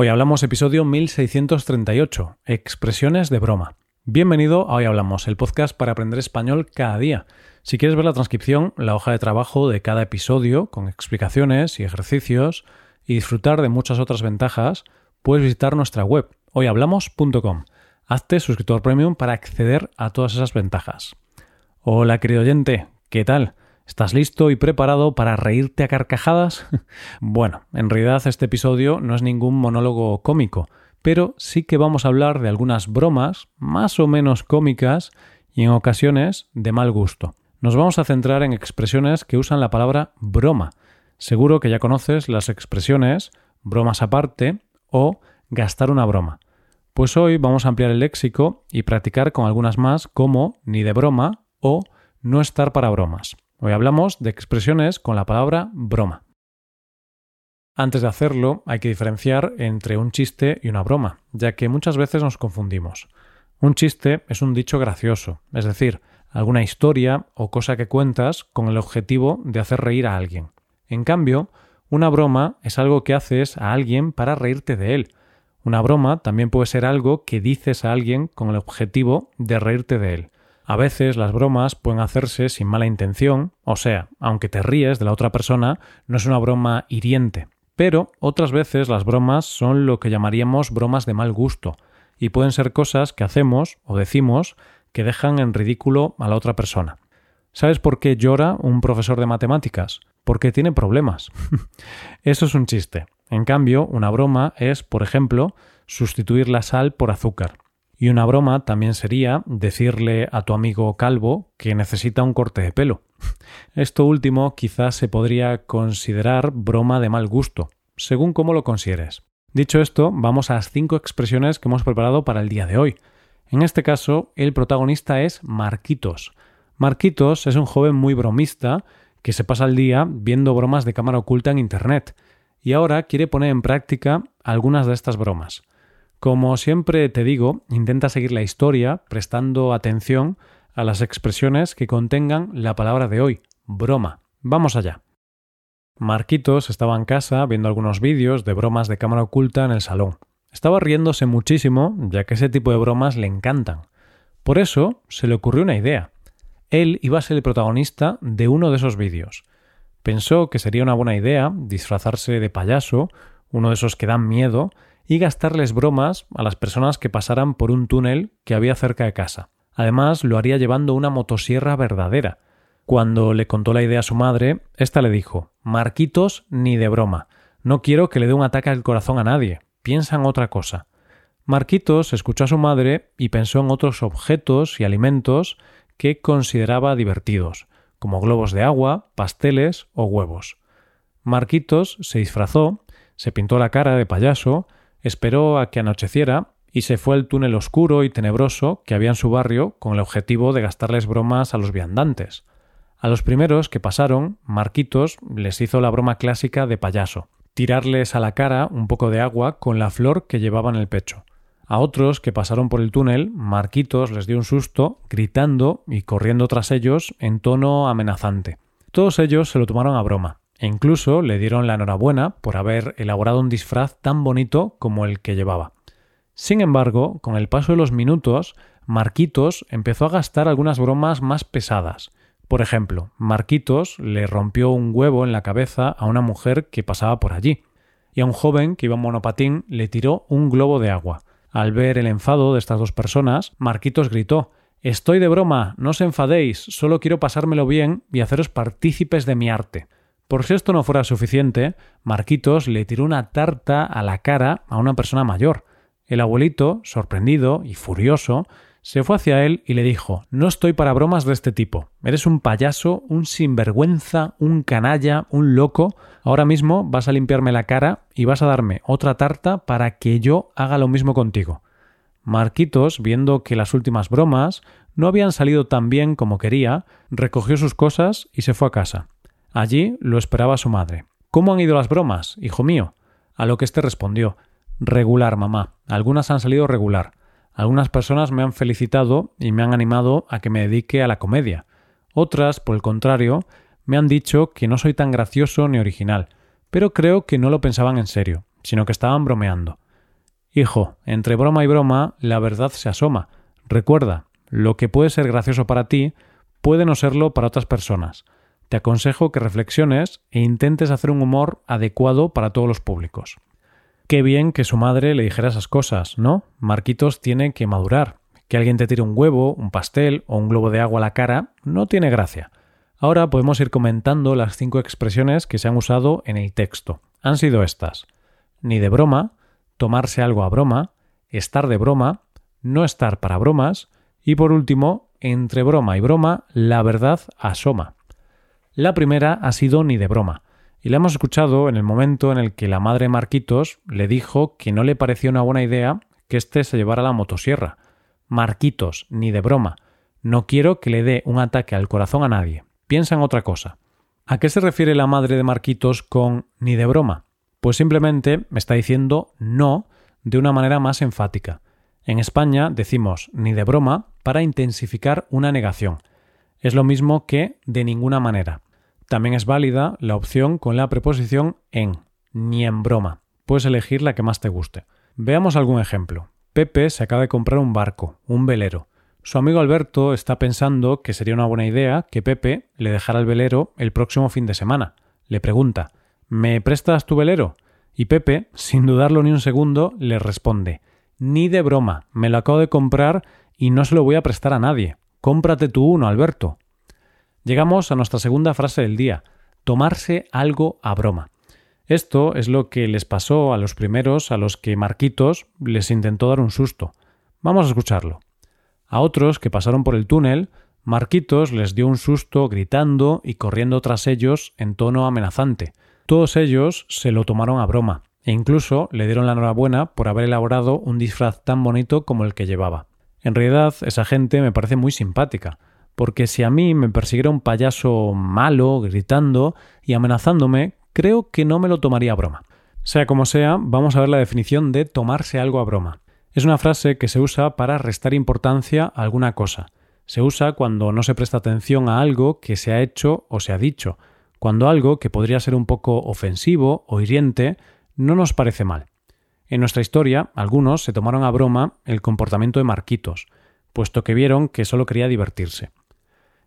Hoy hablamos episodio 1638, expresiones de broma. Bienvenido a Hoy Hablamos, el podcast para aprender español cada día. Si quieres ver la transcripción, la hoja de trabajo de cada episodio, con explicaciones y ejercicios, y disfrutar de muchas otras ventajas, puedes visitar nuestra web, hoyhablamos.com. Hazte suscriptor premium para acceder a todas esas ventajas. Hola querido oyente, ¿qué tal? ¿Estás listo y preparado para reírte a carcajadas? bueno, en realidad este episodio no es ningún monólogo cómico, pero sí que vamos a hablar de algunas bromas más o menos cómicas y en ocasiones de mal gusto. Nos vamos a centrar en expresiones que usan la palabra broma. Seguro que ya conoces las expresiones bromas aparte o gastar una broma. Pues hoy vamos a ampliar el léxico y practicar con algunas más como ni de broma o no estar para bromas. Hoy hablamos de expresiones con la palabra broma. Antes de hacerlo, hay que diferenciar entre un chiste y una broma, ya que muchas veces nos confundimos. Un chiste es un dicho gracioso, es decir, alguna historia o cosa que cuentas con el objetivo de hacer reír a alguien. En cambio, una broma es algo que haces a alguien para reírte de él. Una broma también puede ser algo que dices a alguien con el objetivo de reírte de él. A veces las bromas pueden hacerse sin mala intención, o sea, aunque te ríes de la otra persona, no es una broma hiriente. Pero otras veces las bromas son lo que llamaríamos bromas de mal gusto, y pueden ser cosas que hacemos o decimos que dejan en ridículo a la otra persona. ¿Sabes por qué llora un profesor de matemáticas? Porque tiene problemas. Eso es un chiste. En cambio, una broma es, por ejemplo, sustituir la sal por azúcar. Y una broma también sería decirle a tu amigo calvo que necesita un corte de pelo. Esto último quizás se podría considerar broma de mal gusto, según cómo lo consideres. Dicho esto, vamos a las cinco expresiones que hemos preparado para el día de hoy. En este caso, el protagonista es Marquitos. Marquitos es un joven muy bromista que se pasa el día viendo bromas de cámara oculta en Internet y ahora quiere poner en práctica algunas de estas bromas. Como siempre te digo, intenta seguir la historia prestando atención a las expresiones que contengan la palabra de hoy, broma. Vamos allá. Marquitos estaba en casa viendo algunos vídeos de bromas de cámara oculta en el salón. Estaba riéndose muchísimo, ya que ese tipo de bromas le encantan. Por eso se le ocurrió una idea. Él iba a ser el protagonista de uno de esos vídeos. Pensó que sería una buena idea disfrazarse de payaso, uno de esos que dan miedo, y gastarles bromas a las personas que pasaran por un túnel que había cerca de casa. Además, lo haría llevando una motosierra verdadera. Cuando le contó la idea a su madre, ésta le dijo Marquitos ni de broma. No quiero que le dé un ataque al corazón a nadie. Piensa en otra cosa. Marquitos escuchó a su madre y pensó en otros objetos y alimentos que consideraba divertidos, como globos de agua, pasteles o huevos. Marquitos se disfrazó, se pintó la cara de payaso Esperó a que anocheciera y se fue al túnel oscuro y tenebroso que había en su barrio con el objetivo de gastarles bromas a los viandantes. A los primeros que pasaron, Marquitos les hizo la broma clásica de payaso, tirarles a la cara un poco de agua con la flor que llevaba en el pecho. A otros que pasaron por el túnel, Marquitos les dio un susto, gritando y corriendo tras ellos en tono amenazante. Todos ellos se lo tomaron a broma, e incluso le dieron la enhorabuena por haber elaborado un disfraz tan bonito como el que llevaba. Sin embargo, con el paso de los minutos, Marquitos empezó a gastar algunas bromas más pesadas. Por ejemplo, Marquitos le rompió un huevo en la cabeza a una mujer que pasaba por allí, y a un joven que iba en monopatín le tiró un globo de agua. Al ver el enfado de estas dos personas, Marquitos gritó Estoy de broma, no os enfadéis, solo quiero pasármelo bien y haceros partícipes de mi arte. Por si esto no fuera suficiente, Marquitos le tiró una tarta a la cara a una persona mayor. El abuelito, sorprendido y furioso, se fue hacia él y le dijo No estoy para bromas de este tipo. Eres un payaso, un sinvergüenza, un canalla, un loco. Ahora mismo vas a limpiarme la cara y vas a darme otra tarta para que yo haga lo mismo contigo. Marquitos, viendo que las últimas bromas no habían salido tan bien como quería, recogió sus cosas y se fue a casa. Allí lo esperaba su madre. ¿Cómo han ido las bromas, hijo mío? A lo que éste respondió Regular, mamá. Algunas han salido regular. Algunas personas me han felicitado y me han animado a que me dedique a la comedia. Otras, por el contrario, me han dicho que no soy tan gracioso ni original, pero creo que no lo pensaban en serio, sino que estaban bromeando. Hijo, entre broma y broma, la verdad se asoma. Recuerda, lo que puede ser gracioso para ti puede no serlo para otras personas. Te aconsejo que reflexiones e intentes hacer un humor adecuado para todos los públicos. Qué bien que su madre le dijera esas cosas, ¿no? Marquitos tiene que madurar. Que alguien te tire un huevo, un pastel o un globo de agua a la cara no tiene gracia. Ahora podemos ir comentando las cinco expresiones que se han usado en el texto. Han sido estas. Ni de broma, tomarse algo a broma, estar de broma, no estar para bromas y por último, entre broma y broma, la verdad asoma. La primera ha sido ni de broma, y la hemos escuchado en el momento en el que la madre Marquitos le dijo que no le parecía una buena idea que éste se llevara la motosierra. Marquitos, ni de broma. No quiero que le dé un ataque al corazón a nadie. Piensa en otra cosa. ¿A qué se refiere la madre de Marquitos con ni de broma? Pues simplemente me está diciendo no de una manera más enfática. En España decimos ni de broma para intensificar una negación. Es lo mismo que de ninguna manera. También es válida la opción con la preposición en, ni en broma. Puedes elegir la que más te guste. Veamos algún ejemplo. Pepe se acaba de comprar un barco, un velero. Su amigo Alberto está pensando que sería una buena idea que Pepe le dejara el velero el próximo fin de semana. Le pregunta ¿Me prestas tu velero? Y Pepe, sin dudarlo ni un segundo, le responde Ni de broma, me lo acabo de comprar y no se lo voy a prestar a nadie. Cómprate tú uno, Alberto. Llegamos a nuestra segunda frase del día, tomarse algo a broma. Esto es lo que les pasó a los primeros a los que Marquitos les intentó dar un susto. Vamos a escucharlo. A otros que pasaron por el túnel, Marquitos les dio un susto gritando y corriendo tras ellos en tono amenazante. Todos ellos se lo tomaron a broma e incluso le dieron la enhorabuena por haber elaborado un disfraz tan bonito como el que llevaba. En realidad, esa gente me parece muy simpática, porque si a mí me persiguiera un payaso malo, gritando y amenazándome, creo que no me lo tomaría a broma. Sea como sea, vamos a ver la definición de tomarse algo a broma. Es una frase que se usa para restar importancia a alguna cosa. Se usa cuando no se presta atención a algo que se ha hecho o se ha dicho, cuando algo que podría ser un poco ofensivo o hiriente no nos parece mal. En nuestra historia, algunos se tomaron a broma el comportamiento de Marquitos, puesto que vieron que solo quería divertirse.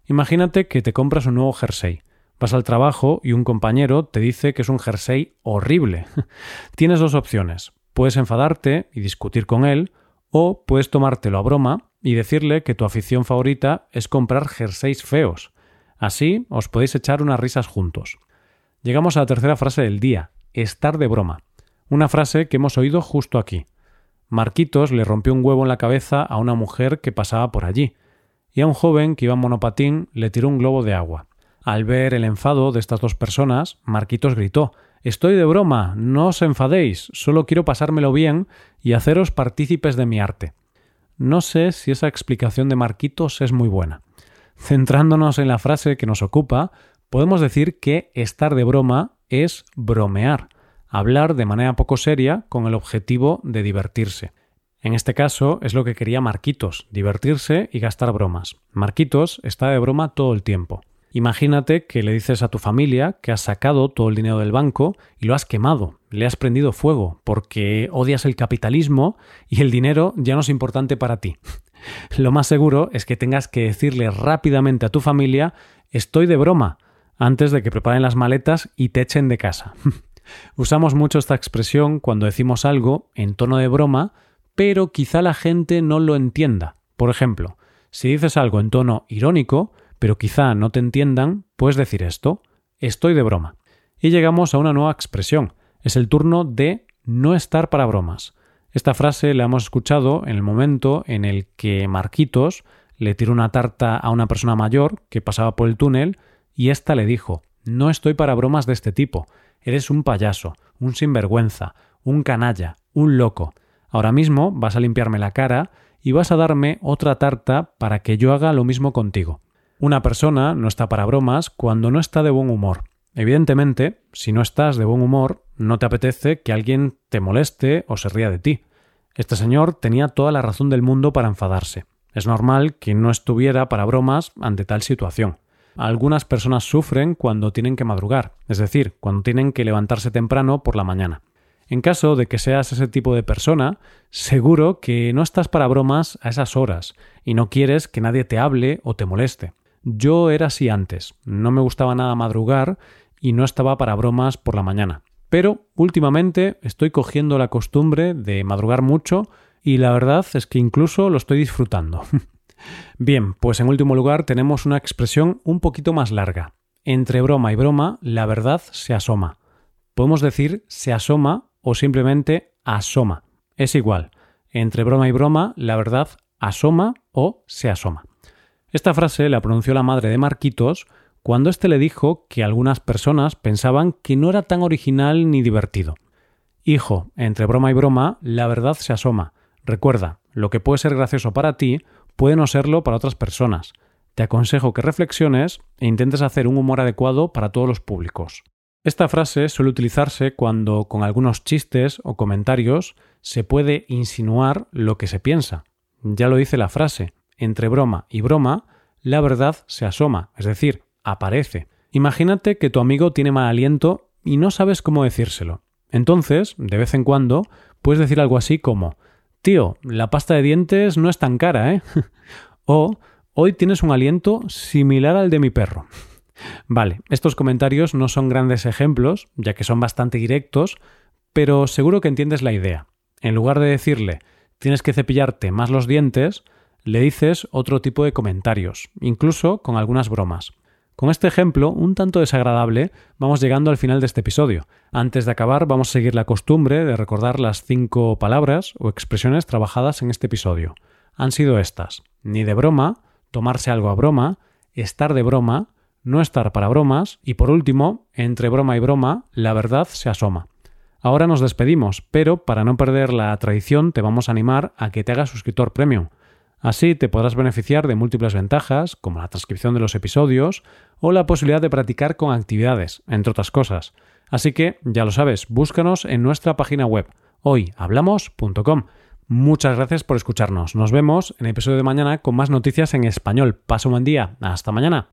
Imagínate que te compras un nuevo jersey, vas al trabajo y un compañero te dice que es un jersey horrible. Tienes dos opciones. Puedes enfadarte y discutir con él, o puedes tomártelo a broma y decirle que tu afición favorita es comprar jerseys feos. Así os podéis echar unas risas juntos. Llegamos a la tercera frase del día, estar de broma. Una frase que hemos oído justo aquí. Marquitos le rompió un huevo en la cabeza a una mujer que pasaba por allí, y a un joven que iba en monopatín le tiró un globo de agua. Al ver el enfado de estas dos personas, Marquitos gritó Estoy de broma, no os enfadéis, solo quiero pasármelo bien y haceros partícipes de mi arte. No sé si esa explicación de Marquitos es muy buena. Centrándonos en la frase que nos ocupa, podemos decir que estar de broma es bromear, hablar de manera poco seria con el objetivo de divertirse. En este caso es lo que quería Marquitos, divertirse y gastar bromas. Marquitos está de broma todo el tiempo. Imagínate que le dices a tu familia que has sacado todo el dinero del banco y lo has quemado, le has prendido fuego, porque odias el capitalismo y el dinero ya no es importante para ti. Lo más seguro es que tengas que decirle rápidamente a tu familia estoy de broma antes de que preparen las maletas y te echen de casa. Usamos mucho esta expresión cuando decimos algo en tono de broma, pero quizá la gente no lo entienda. Por ejemplo, si dices algo en tono irónico, pero quizá no te entiendan, puedes decir esto, estoy de broma. Y llegamos a una nueva expresión. Es el turno de no estar para bromas. Esta frase la hemos escuchado en el momento en el que Marquitos le tiró una tarta a una persona mayor que pasaba por el túnel y ésta le dijo No estoy para bromas de este tipo. Eres un payaso, un sinvergüenza, un canalla, un loco. Ahora mismo vas a limpiarme la cara y vas a darme otra tarta para que yo haga lo mismo contigo. Una persona no está para bromas cuando no está de buen humor. Evidentemente, si no estás de buen humor, no te apetece que alguien te moleste o se ría de ti. Este señor tenía toda la razón del mundo para enfadarse. Es normal que no estuviera para bromas ante tal situación. Algunas personas sufren cuando tienen que madrugar, es decir, cuando tienen que levantarse temprano por la mañana. En caso de que seas ese tipo de persona, seguro que no estás para bromas a esas horas y no quieres que nadie te hable o te moleste. Yo era así antes, no me gustaba nada madrugar y no estaba para bromas por la mañana. Pero últimamente estoy cogiendo la costumbre de madrugar mucho y la verdad es que incluso lo estoy disfrutando. Bien, pues en último lugar tenemos una expresión un poquito más larga. Entre broma y broma, la verdad se asoma. Podemos decir se asoma o simplemente asoma. Es igual. Entre broma y broma, la verdad asoma o se asoma. Esta frase la pronunció la madre de Marquitos cuando éste le dijo que algunas personas pensaban que no era tan original ni divertido. Hijo, entre broma y broma, la verdad se asoma. Recuerda, lo que puede ser gracioso para ti puede no serlo para otras personas. Te aconsejo que reflexiones e intentes hacer un humor adecuado para todos los públicos. Esta frase suele utilizarse cuando con algunos chistes o comentarios se puede insinuar lo que se piensa. Ya lo dice la frase, entre broma y broma, la verdad se asoma, es decir, aparece. Imagínate que tu amigo tiene mal aliento y no sabes cómo decírselo. Entonces, de vez en cuando, puedes decir algo así como Tío, la pasta de dientes no es tan cara, ¿eh? o Hoy tienes un aliento similar al de mi perro. Vale, estos comentarios no son grandes ejemplos, ya que son bastante directos, pero seguro que entiendes la idea. En lugar de decirle tienes que cepillarte más los dientes, le dices otro tipo de comentarios, incluso con algunas bromas. Con este ejemplo, un tanto desagradable, vamos llegando al final de este episodio. Antes de acabar, vamos a seguir la costumbre de recordar las cinco palabras o expresiones trabajadas en este episodio. Han sido estas: ni de broma, tomarse algo a broma, estar de broma, no estar para bromas y por último, entre broma y broma, la verdad se asoma. Ahora nos despedimos, pero para no perder la tradición te vamos a animar a que te hagas suscriptor premium. Así te podrás beneficiar de múltiples ventajas, como la transcripción de los episodios o la posibilidad de practicar con actividades, entre otras cosas. Así que, ya lo sabes, búscanos en nuestra página web hoyhablamos.com. Muchas gracias por escucharnos. Nos vemos en el episodio de mañana con más noticias en español. Paso un buen día. Hasta mañana.